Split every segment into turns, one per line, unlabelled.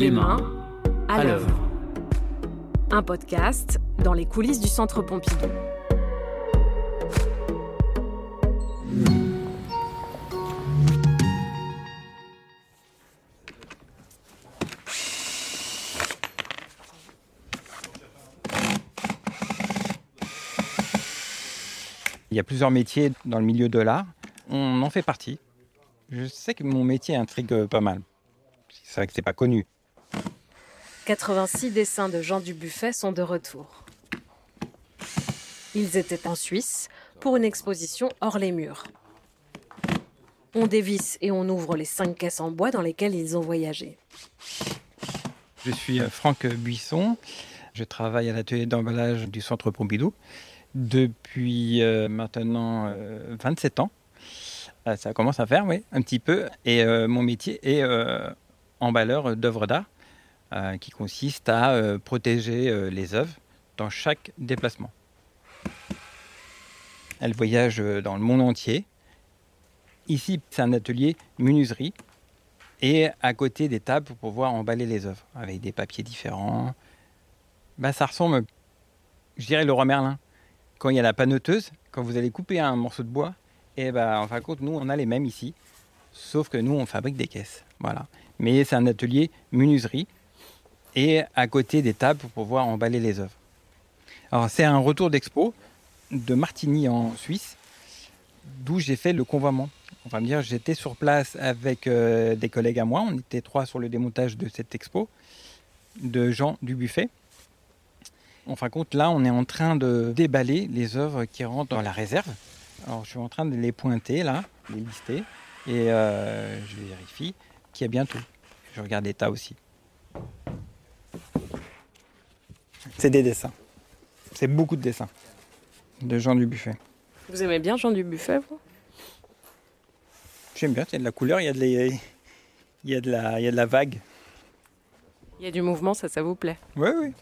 Les mains à l'œuvre. Un podcast dans les coulisses du Centre Pompidou.
Il y a plusieurs métiers dans le milieu de l'art. On en fait partie. Je sais que mon métier intrigue pas mal. C'est vrai que c'est pas connu.
86 dessins de Jean Dubuffet sont de retour. Ils étaient en Suisse pour une exposition hors les murs. On dévisse et on ouvre les cinq caisses en bois dans lesquelles ils ont voyagé.
Je suis euh, Franck Buisson. Je travaille à l'atelier d'emballage du Centre Pompidou depuis euh, maintenant euh, 27 ans. Euh, ça commence à faire, oui, un petit peu. Et mon métier est emballeur d'œuvres d'art, euh, qui consiste à euh, protéger euh, les œuvres dans chaque déplacement. Elles voyagent euh, dans le monde entier. Ici, c'est un atelier menuiserie. Et à côté des tables pour pouvoir emballer les œuvres avec des papiers différents. Bah, ça ressemble, je dirais, le roi Merlin. Quand il y a la panoteuse, quand vous allez couper un morceau de bois, et bah, en fin de compte, nous, on a les mêmes ici. Sauf que nous, on fabrique des caisses. Voilà. Mais c'est un atelier menuiserie. Et à côté des tables pour pouvoir emballer les œuvres. Alors, c'est un retour d'expo de Martigny en Suisse, d'où j'ai fait le convoiement. On va me dire, j'étais sur place avec euh, des collègues à moi. On était trois sur le démontage de cette expo de Jean Dubuffet. En fin de compte, là, on est en train de déballer les œuvres qui rentrent dans la réserve. Alors, je suis en train de les pointer, là, les lister, et euh, je vérifie qu'il y a bien tout. Je regarde l'état aussi. C'est des dessins. C'est beaucoup de dessins de Jean Dubuffet.
Vous aimez bien Jean Dubuffet, vous?
J'aime bien, il y a de la couleur, il y a de, les- il y a de, la, il y a de la vague.
Il y a du mouvement, ça, ça vous plaît?
Oui, oui.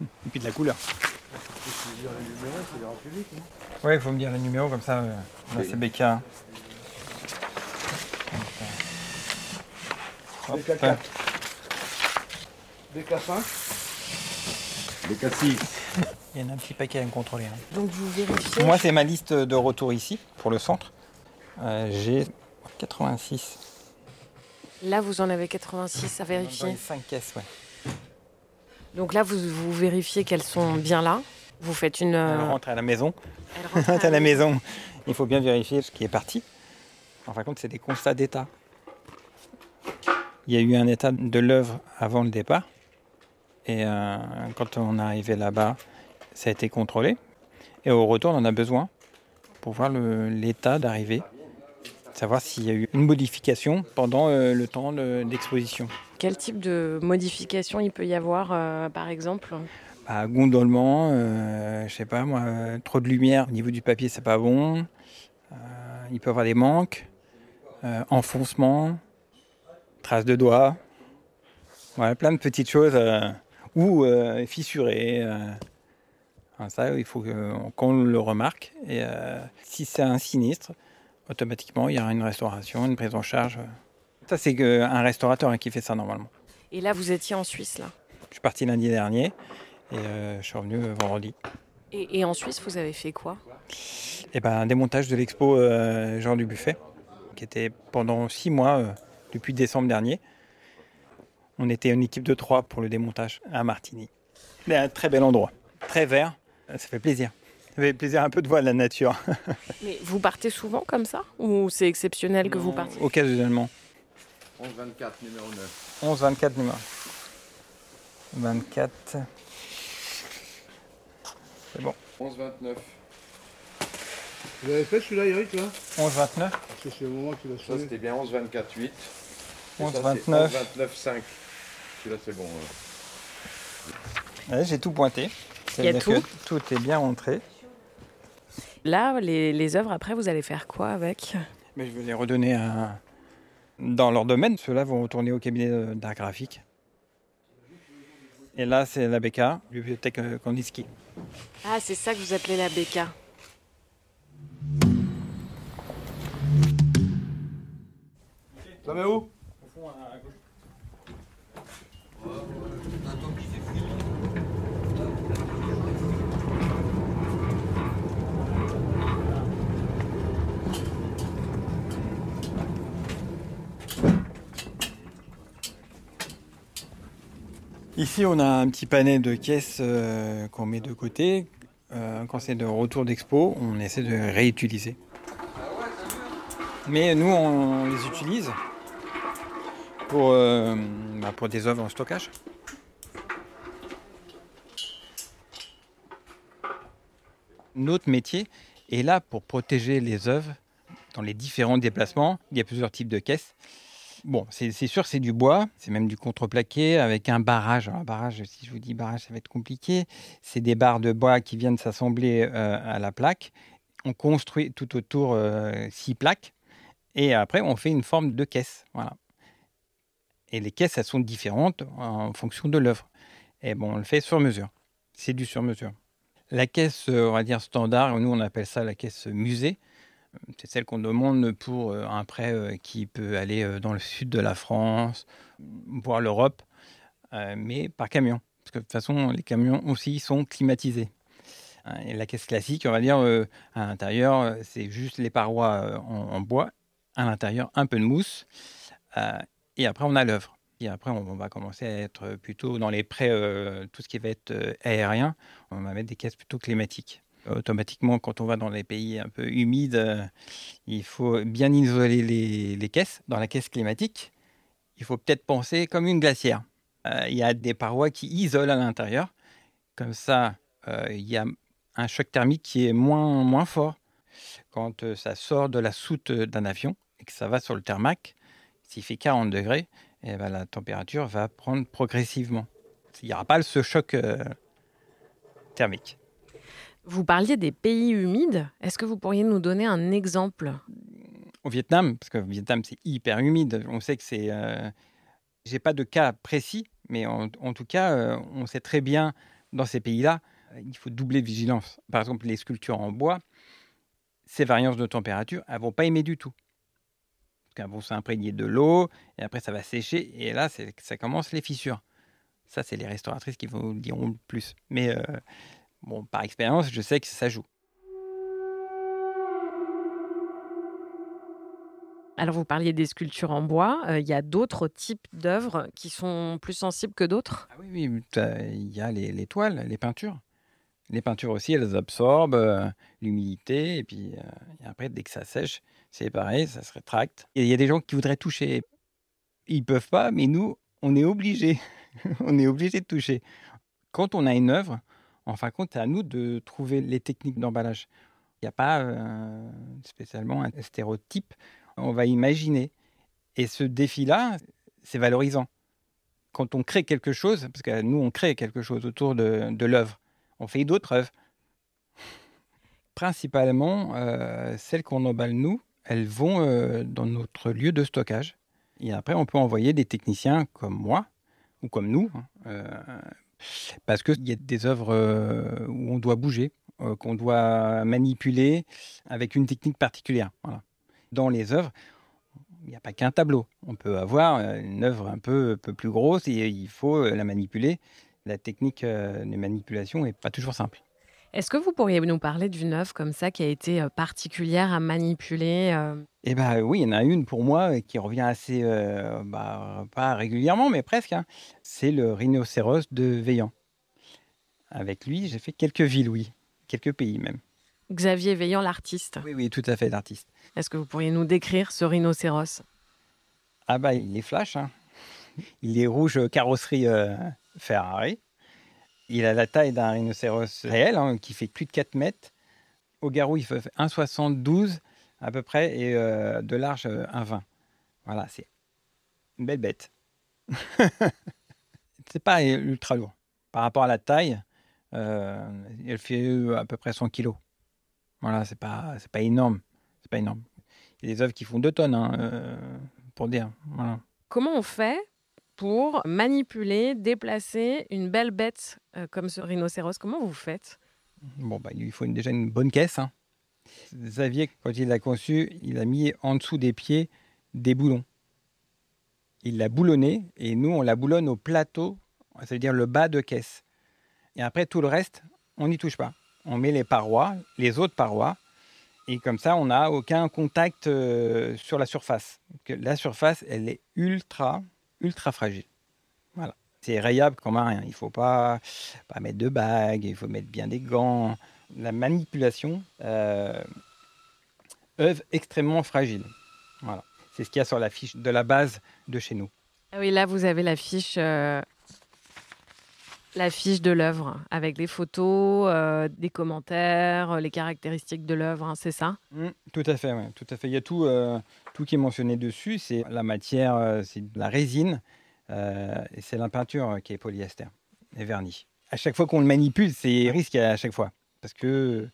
Et puis de la couleur. Oui, il faut me dire le numéro comme ça. euh, Là, c'est BK. Hop,
BK4. BK5 BK6
Il y en a un petit paquet à me contrôler. hein.
Donc vous vérifiez
Moi, c'est ma liste de retour ici, pour le centre. Euh, J'ai 86.
Là, vous en avez 86 à vérifier.
les 5 caisses, ouais.
Donc là, vous, vous vérifiez qu'elles sont bien là. Vous faites une.
Elle
euh,
rentre à la maison.
elle rentre
à la maison. Il faut bien vérifier ce qui est parti. En fin de compte, c'est des constats d'état. Il y a eu un état de l'œuvre avant le départ. Et euh, quand on est arrivé là-bas, ça a été contrôlé. Et au retour, on en a besoin pour voir l'état d'arrivée. Savoir s'il y a eu une modification pendant euh, le temps de- d'exposition.
Quel type de modification il peut y avoir, euh, par exemple?
Bah, gondolement, je sais pas moi, trop de lumière au niveau du papier, c'est pas bon. Il peut y avoir des manques, enfoncement, traces de doigts. Voilà, plein de petites choses. Ou euh, fissuré. euh. Enfin, ça, il faut qu'on le remarque. Et euh, si c'est un sinistre, automatiquement, il y aura une restauration, une prise en charge. Ça, c'est un restaurateur hein, qui fait ça normalement.
Et là, vous étiez en Suisse, là?
Je suis parti lundi dernier et je suis revenu vendredi.
Et, et en Suisse, vous avez fait quoi?
Et ben, un démontage de l'expo euh, Jean Dubuffet, qui était pendant six mois, euh, depuis décembre dernier. On était une équipe de trois pour le démontage à Martigny. C'est un très bel endroit, très vert, ça fait plaisir. Ça fait plaisir un peu de voir la nature,
Mais vous partez souvent comme ça Ou c'est exceptionnel que vous partiez?
occasionnellement.
11-24, numéro 9.
11, 24 numéros. 24. C'est bon.
11-29. Vous avez fait celui-là, Eric, là?
11, 29.
Parce que c'est le moment qu'il a
Ça
sonné.
c'était bien 11 24 8. Celui-là c'est bon. ouais.
Ouais, J'ai tout pointé.
Il y a tout
que Tout est bien rentré.
Là, les, les œuvres, après, vous allez faire quoi avec?
Mais je vais les redonner à... dans leur domaine. Ceux-là vont retourner au cabinet d'art graphique. Et là, c'est la BK, bibliothèque euh, Kandinsky.
Ah, c'est ça que vous appelez la BK.
Ça met où?
Ici, on a un petit panel de caisses euh, qu'on met de côté. Euh, quand c'est de retour d'expo, on essaie de réutiliser. Mais nous, on les utilise pour, euh, bah, pour des œuvres en stockage. Notre métier est là pour protéger les œuvres dans les différents déplacements. Il y a plusieurs types de caisses. Bon, c'est sûr, c'est du bois, c'est même du contreplaqué avec un barrage. Un barrage, si je vous dis barrage, ça va être compliqué. C'est des barres de bois qui viennent s'assembler euh, à la plaque. On construit tout autour euh, six plaques et après on fait une forme de caisse. Voilà. Et les caisses, elles sont différentes en fonction de l'œuvre. Et bon, on le fait sur mesure. C'est du sur mesure. La caisse, euh, on va dire standard, nous on appelle ça la caisse musée. C'est celle qu'on demande pour euh, un prêt euh, qui peut aller dans le sud de la France, voire l'Europe, mais par camion. Parce que de toute façon, les camions aussi sont climatisés. Hein, Et la caisse classique, on va dire, à l'intérieur, c'est juste les parois en, bois, à l'intérieur, un peu de mousse, et après, on a l'œuvre. Et après, on, va commencer à être plutôt dans les prêts, euh, tout ce qui va être euh, aérien, on va mettre des caisses plutôt climatiques automatiquement, quand on va dans les pays un peu humides, euh, il faut bien isoler les, caisses. Dans la caisse climatique, il faut peut-être penser comme une glacière. Il y a des parois qui isolent à l'intérieur. Comme ça, il y a un choc thermique qui est moins, moins fort. Quand ça sort de la soute d'un avion et que ça va sur le thermac, s'il fait 40 degrés, eh ben, la température va prendre progressivement. Il n'y aura pas ce choc euh, thermique.
Vous parliez des pays humides. Est-ce que vous pourriez nous donner un exemple?
Au Vietnam, parce que le Vietnam c'est hyper humide, on sait que c'est. Euh, J'ai pas de cas précis, mais en, en tout cas, euh, on sait très bien dans ces pays-là, il faut doubler de vigilance. Par exemple, les sculptures en bois, ces variances de température, elles vont pas aimer du tout. Qu'elles vont s'imprégner de l'eau, et après ça va sécher, et là, ça commence les fissures. Ça, c'est les restauratrices qui vous le diront le plus. Mais euh, bon, par expérience, je sais que ça joue.
Alors, vous parliez des sculptures en bois. Euh, Il y a d'autres types d'œuvres qui sont plus sensibles que d'autres?
Ah oui, oui, il y a les, les toiles, les peintures. Les peintures aussi, elles absorbent euh, l'humidité, et puis euh, après, dès que ça sèche, c'est pareil, ça se rétracte. Il y a des gens qui voudraient toucher. Ils peuvent pas, mais nous, on est obligés. on est obligé de toucher. Quand on a une œuvre, en fin de compte, c'est à nous de trouver les techniques d'emballage. Il n'y a pas euh, spécialement un stéréotype. On va imaginer. Et ce défi-là, c'est valorisant quand on crée quelque chose, parce que nous, on crée quelque chose autour de, de l'œuvre, on fait d'autres œuvres. Principalement, euh, celles qu'on emballe nous, elles vont euh, dans notre lieu de stockage. Et après, on peut envoyer des techniciens comme moi, ou comme nous, hein, euh, parce qu'il y a des œuvres où on doit bouger, qu'on doit manipuler avec une technique particulière. Dans les œuvres, il n'y a pas qu'un tableau. On peut avoir une œuvre un peu, plus grosse et il faut la manipuler. La technique euh, de manipulation n'est pas toujours simple.
Est-ce que vous pourriez nous parler d'une œuvre comme ça qui a été euh, particulière à manipuler euh,
Eh bien oui, il y en a une pour moi qui revient assez, euh, bah, pas régulièrement, mais presque. hein. C'est le rhinocéros de Veillant. Avec lui, j'ai fait quelques villes, oui. Quelques pays même.
Xavier Veillant, l'artiste
Oui, oui, tout à fait, l'artiste.
Est-ce que vous pourriez nous décrire ce rhinocéros?
Ah bah, il est flash. hein. Il est rouge carrosserie euh, Ferrari. Il a la taille d'un rhinocéros réel, hein, qui fait plus de 4 mètres. Au garrot, il fait 1,72 à peu près, et euh, de large, euh, 1,20. Voilà, c'est une belle bête. c'est pas ultra lourd. Par rapport à la taille, euh, elle fait euh, à peu près 100 kilos. Voilà, c'est pas, pas énorme. C'est pas énorme. Il y a des œuvres qui font 2 tonnes, hein, euh, pour dire.
Comment on fait pour manipuler, déplacer une belle bête euh, comme ce rhinocéros Comment vous faites?
Bon, bah, il faut déjà une bonne caisse. hein. Xavier, quand il l'a conçu, il a mis en dessous des pieds des boulons. il l'a boulonné et nous, on la boulonne au plateau, c'est-à-dire le bas de caisse. Et après, tout le reste, on n'y touche pas. On met les parois, les autres parois, et comme ça, on n'a aucun contact euh, sur la surface. La surface, elle est ultra, ultra fragile. Voilà. C'est rayable comme un rien. Il ne faut pas, pas mettre de bagues, il faut mettre bien des gants. La manipulation, euh, œuvre extrêmement fragile. Voilà. C'est ce qu'il y a sur la fiche de la base de chez nous.
Ah oui, là, vous avez la fiche, euh, la fiche de l'œuvre avec les photos, euh, des commentaires, euh, les caractéristiques de l'œuvre, hein, c'est ça?
Mm, tout à fait, ouais, tout à fait. Il y a tout, euh, tout qui est mentionné dessus. C'est la matière, euh, c'est de la résine et c'est la peinture qui est polyester et vernis. À chaque fois qu'on le manipule, c'est risqué à chaque fois parce que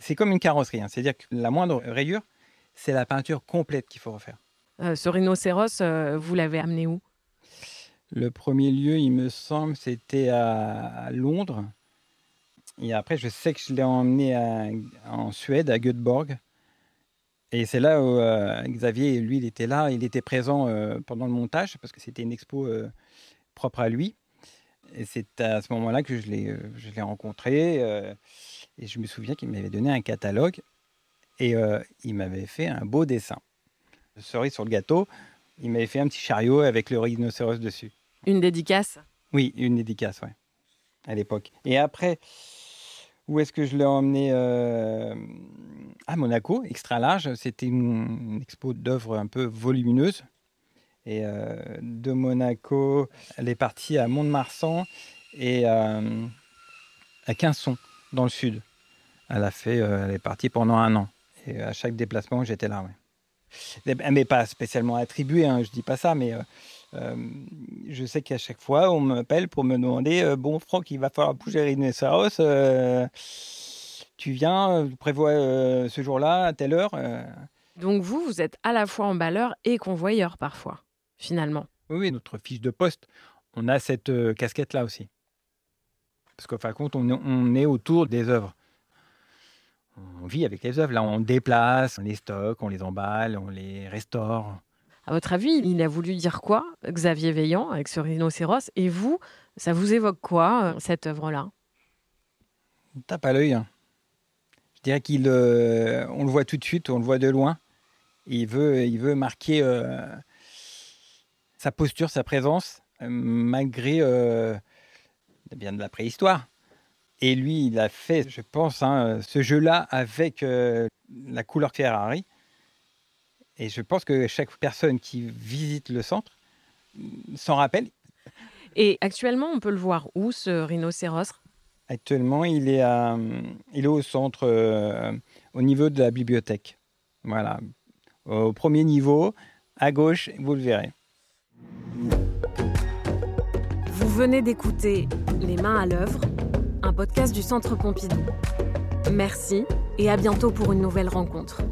c'est comme une carrosserie. hein. C'est-à-dire que la moindre rayure, c'est la peinture complète qu'il faut refaire.
Ce rhinocéros, vous l'avez amené où?
Le premier lieu, il me semble, c'était à, Londres. Et après, je sais que je l'ai emmené en Suède, à Göteborg. Et c'est là où euh, Xavier, lui, il était là, il était présent euh, pendant le montage, parce que c'était une expo euh, propre à lui. Et c'est à ce moment-là que je l'ai, je l'ai rencontré. et je me souviens qu'il m'avait donné un catalogue. Et il m'avait fait un beau dessin. Cerise sur le gâteau, il m'avait fait un petit chariot avec le rhinocéros dessus.
Une dédicace
Oui, une dédicace, ouais, à l'époque. Et après, où est-ce que je l'ai emmené euh, À Monaco, extra large. C'était une, expo d'œuvres un peu volumineuse. Et euh, de Monaco, elle est partie à Mont-de-Marsan et euh, à Quinson, dans le sud. Elle a fait, euh, elle est partie pendant un an. Et à chaque déplacement, j'étais là, ouais. M'est pas spécialement attribuée, hein, je dis pas ça, mais euh, je sais qu'à chaque fois, on m'appelle pour me demander euh, Bon, Franck, il va falloir bouger Rhinocéros. euh, tu viens, euh, tu prévois ce jour-là, à telle heure.
Donc vous, vous êtes à la fois emballeur et convoyeur parfois, finalement.
Oui, notre fiche de poste, on a cette casquette-là aussi. Parce qu'en fin de compte, on, est- on est autour des œuvres. On vit avec les œuvres. Là, on déplace, on les stocke, on les emballe, on les restaure.
À votre avis, il a voulu dire quoi, Xavier Veillant, avec ce rhinocéros? Et vous, ça vous évoque quoi, euh, cette œuvre-là?
Tape à l'œil. hein. Je dirais qu'il, euh, le voit tout de suite, on le voit de loin. Il veut, il marquer euh, sa posture, sa présence, malgré euh, bien de la préhistoire. Et lui, il a fait, je pense, hein, ce jeu-là avec la couleur Ferrari. Et je pense que chaque personne qui visite le centre s'en rappelle.
Et actuellement, on peut le voir où, ce rhinocéros?
Actuellement, il est, à- il est au centre, euh, au niveau de la bibliothèque. Voilà. Au premier niveau, à gauche, vous le verrez.
Vous venez d'écouter Les mains à l'œuvre, un podcast du Centre Pompidou. Merci et à bientôt pour une nouvelle rencontre.